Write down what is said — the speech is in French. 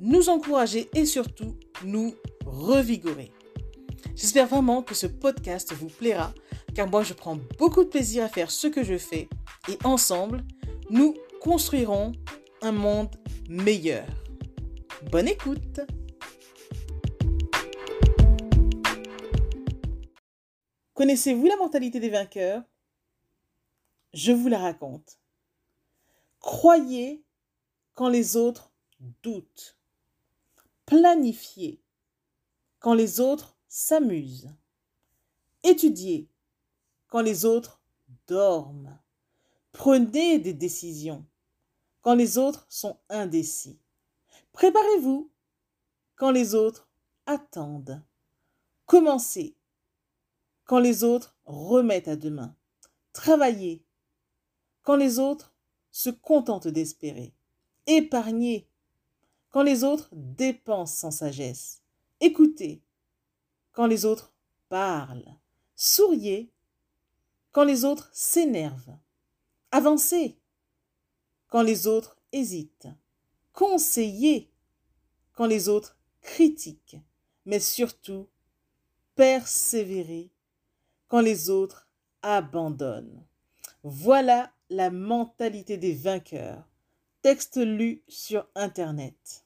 nous encourager et surtout nous revigorer. J'espère vraiment que ce podcast vous plaira car moi je prends beaucoup de plaisir à faire ce que je fais et ensemble, nous construirons un monde meilleur. Bonne écoute Connaissez-vous la mentalité des vainqueurs? Je vous la raconte. Croyez quand les autres doutent. Planifiez quand les autres s'amusent. Étudiez quand les autres dorment. Prenez des décisions quand les autres sont indécis. Préparez-vous quand les autres attendent. Commencez quand les autres remettent à demain. Travaillez quand les autres se contentent d'espérer. Épargnez quand les autres dépensent sans sagesse. Écoutez quand les autres parlent. Souriez quand les autres s'énervent. Avancez quand les autres hésitent. Conseillez quand les autres critiquent. Mais surtout, persévérez quand les autres abandonnent. Voilà la mentalité des vainqueurs. Texte lu sur Internet.